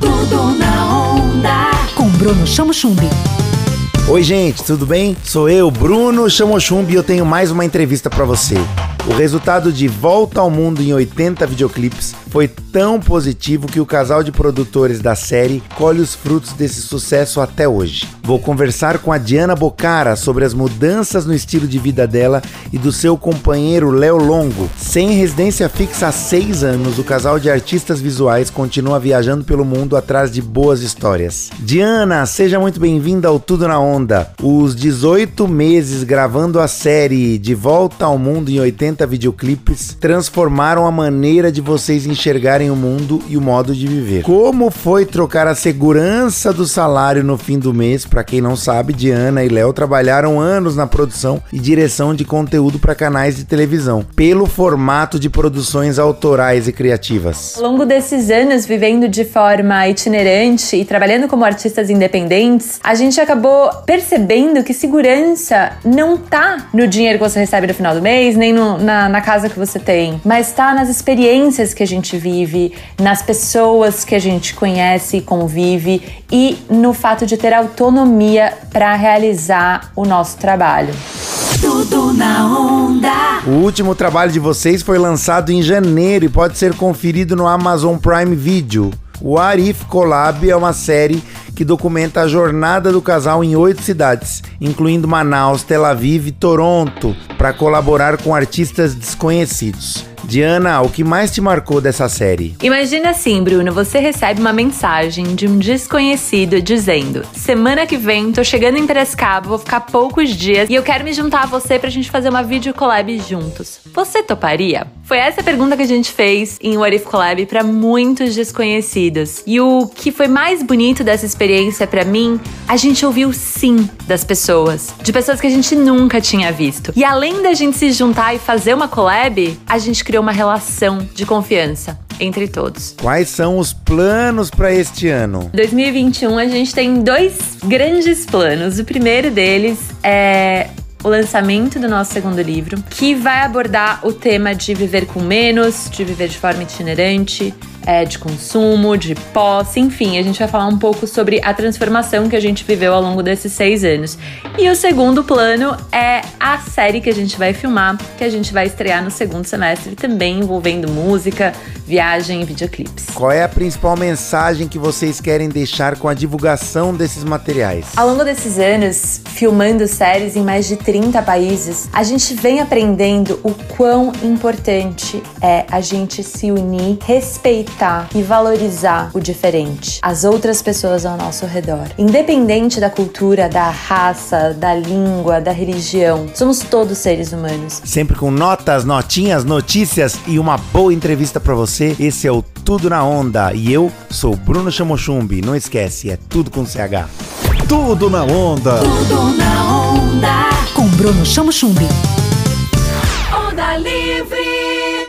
Tudo na onda. Com Bruno Chamo Chumbi. Oi, gente, tudo bem? Sou eu, Bruno Chamochumbi, e eu tenho mais uma entrevista para você. O resultado de Volta ao Mundo em 80 videoclipes foi tão positivo que o casal de produtores da série colhe os frutos desse sucesso até hoje. Vou conversar com a Diana Bocara sobre as mudanças no estilo de vida dela e do seu companheiro Léo Longo. Sem residência fixa há seis anos, o casal de artistas visuais continua viajando pelo mundo atrás de boas histórias. Diana, seja muito bem-vinda ao Tudo na Onda. Os 18 meses gravando a série De Volta ao Mundo em 80 videoclipes transformaram a maneira de vocês enxergarem o mundo e o modo de viver. Como foi trocar a segurança do salário no fim do mês? Para quem não sabe, Diana e Léo trabalharam anos na produção e direção de conteúdo para canais de televisão, pelo formato de produções autorais e criativas. Ao longo desses anos, vivendo de forma itinerante e trabalhando como artistas independentes, a gente acabou percebendo que segurança não tá no dinheiro que você recebe no final do mês, nem no, na, na casa que você tem, mas tá nas experiências que a gente vive, nas pessoas que a gente conhece e convive e no fato de ter autonomia para realizar o nosso trabalho. Tudo na onda. O último trabalho de vocês foi lançado em janeiro e pode ser conferido no Amazon Prime Video. O Arif Collab é uma série que documenta a jornada do casal em oito cidades, incluindo Manaus, Tel Aviv e Toronto, para colaborar com artistas desconhecidos. Diana, o que mais te marcou dessa série? Imagina assim, Bruno, você recebe uma mensagem de um desconhecido dizendo: "Semana que vem tô chegando em Piracicaba, vou ficar poucos dias e eu quero me juntar a você pra gente fazer uma video collab juntos. Você toparia?" Foi essa a pergunta que a gente fez em What If Collab para muitos desconhecidos. E o que foi mais bonito dessa experiência para mim, a gente ouviu sim das pessoas, de pessoas que a gente nunca tinha visto. E além da gente se juntar e fazer uma collab, a gente criou uma relação de confiança entre todos. Quais são os planos para este ano? 2021 a gente tem dois grandes planos. O primeiro deles é o lançamento do nosso segundo livro, que vai abordar o tema de viver com menos, de viver de forma itinerante, é, de consumo, de posse, enfim, a gente vai falar um pouco sobre a transformação que a gente viveu ao longo desses seis anos. E o segundo plano é a série que a gente vai filmar, que a gente vai estrear no segundo semestre, também envolvendo música, viagem e videoclipes. Qual é a principal mensagem que vocês querem deixar com a divulgação desses materiais? Ao longo desses anos, filmando séries em mais de 30 países, a gente vem aprendendo o quão importante é a gente se unir, respeitar e valorizar o diferente, as outras pessoas ao nosso redor. Independente da cultura, da raça, da língua, da religião, somos todos seres humanos. Sempre com notas, notinhas, notícias e uma boa entrevista para você. Esse é o Tudo na Onda e eu sou Bruno Chamochumbi. Não esquece, é tudo com CH. Tudo na onda. Tudo na onda. Com Bruno Chamo Chumbi. Onda livre.